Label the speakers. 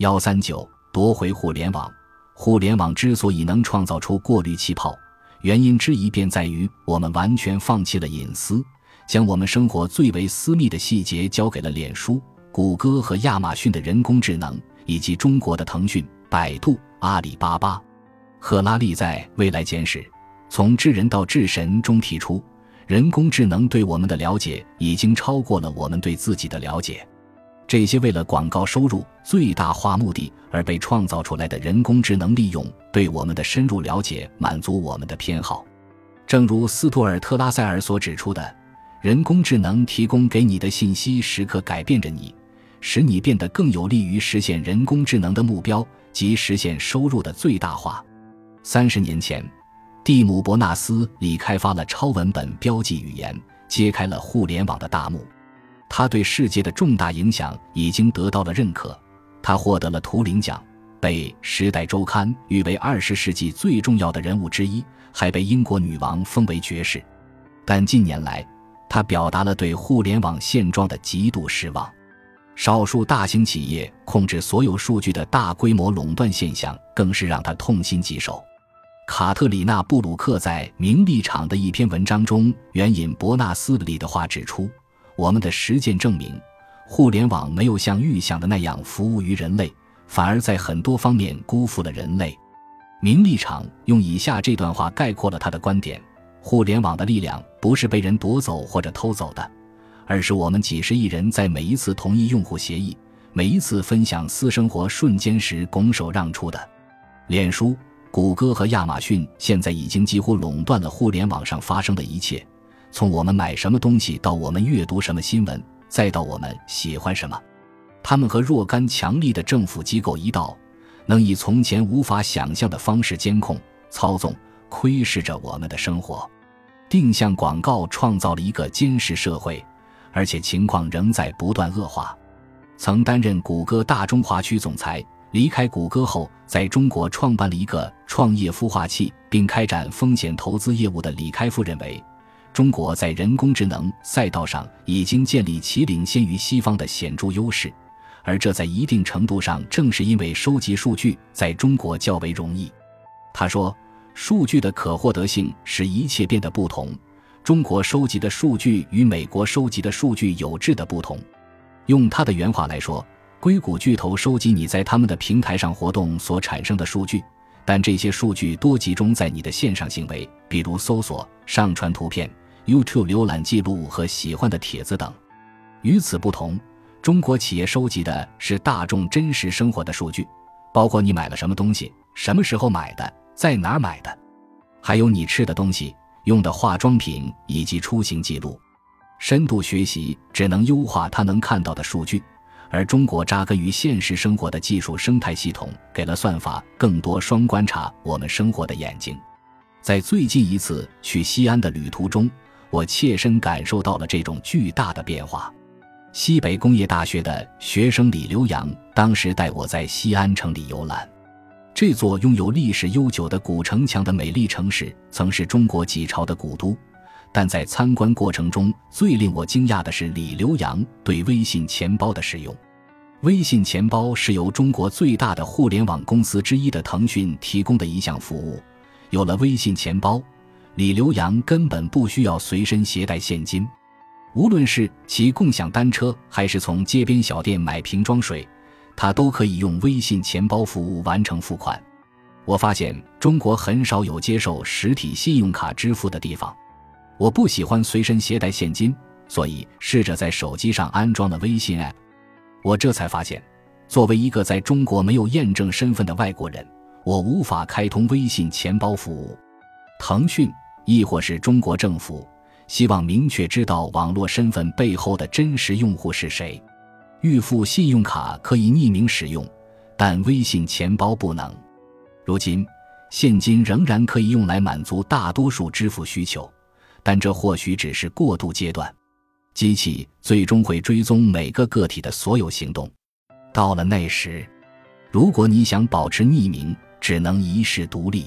Speaker 1: 幺三九夺回互联网。互联网之所以能创造出过滤气泡，原因之一便在于我们完全放弃了隐私，将我们生活最为私密的细节交给了脸书、谷歌和亚马逊的人工智能，以及中国的腾讯、百度、阿里巴巴。赫拉利在《未来简史：从智人到智神》中提出，人工智能对我们的了解已经超过了我们对自己的了解。这些为了广告收入最大化目的而被创造出来的人工智能，利用对我们的深入了解，满足我们的偏好。正如斯图尔特拉塞尔所指出的，人工智能提供给你的信息时刻改变着你，使你变得更有利于实现人工智能的目标及实现收入的最大化。三十年前，蒂姆·伯纳斯里开发了超文本标记语言，揭开了互联网的大幕。他对世界的重大影响已经得到了认可，他获得了图灵奖，被《时代周刊》誉为二十世纪最重要的人物之一，还被英国女王封为爵士。但近年来，他表达了对互联网现状的极度失望。少数大型企业控制所有数据的大规模垄断现象，更是让他痛心疾首。卡特里娜·布鲁克在《名利场》的一篇文章中援引伯纳斯里的话指出。我们的实践证明，互联网没有像预想的那样服务于人类，反而在很多方面辜负了人类。名利场用以下这段话概括了他的观点：互联网的力量不是被人夺走或者偷走的，而是我们几十亿人在每一次同意用户协议、每一次分享私生活瞬间时拱手让出的。脸书、谷歌和亚马逊现在已经几乎垄断了互联网上发生的一切。从我们买什么东西到我们阅读什么新闻，再到我们喜欢什么，他们和若干强力的政府机构一道，能以从前无法想象的方式监控、操纵、窥视着我们的生活。定向广告创造了一个监视社会，而且情况仍在不断恶化。曾担任谷歌大中华区总裁，离开谷歌后，在中国创办了一个创业孵化器，并开展风险投资业务的李开复认为。中国在人工智能赛道上已经建立起领先于西方的显著优势，而这在一定程度上正是因为收集数据在中国较为容易。他说：“数据的可获得性使一切变得不同。中国收集的数据与美国收集的数据有质的不同。”用他的原话来说，硅谷巨头收集你在他们的平台上活动所产生的数据。但这些数据多集中在你的线上行为，比如搜索、上传图片、YouTube 浏览记录和喜欢的帖子等。与此不同，中国企业收集的是大众真实生活的数据，包括你买了什么东西、什么时候买的、在哪买的，还有你吃的东西、用的化妆品以及出行记录。深度学习只能优化它能看到的数据。而中国扎根于现实生活的技术生态系统，给了算法更多双观察我们生活的眼睛。在最近一次去西安的旅途中，我切身感受到了这种巨大的变化。西北工业大学的学生李留洋当时带我在西安城里游览。这座拥有历史悠久的古城墙的美丽城市，曾是中国几朝的古都。但在参观过程中，最令我惊讶的是李留洋对微信钱包的使用。微信钱包是由中国最大的互联网公司之一的腾讯提供的一项服务。有了微信钱包，李刘洋根本不需要随身携带现金。无论是骑共享单车，还是从街边小店买瓶装水，他都可以用微信钱包服务完成付款。我发现中国很少有接受实体信用卡支付的地方。我不喜欢随身携带现金，所以试着在手机上安装了微信 App。我这才发现，作为一个在中国没有验证身份的外国人，我无法开通微信钱包服务。腾讯亦或是中国政府希望明确知道网络身份背后的真实用户是谁。预付信用卡可以匿名使用，但微信钱包不能。如今，现金仍然可以用来满足大多数支付需求。但这或许只是过渡阶段，机器最终会追踪每个个体的所有行动。到了那时，如果你想保持匿名，只能一世独立。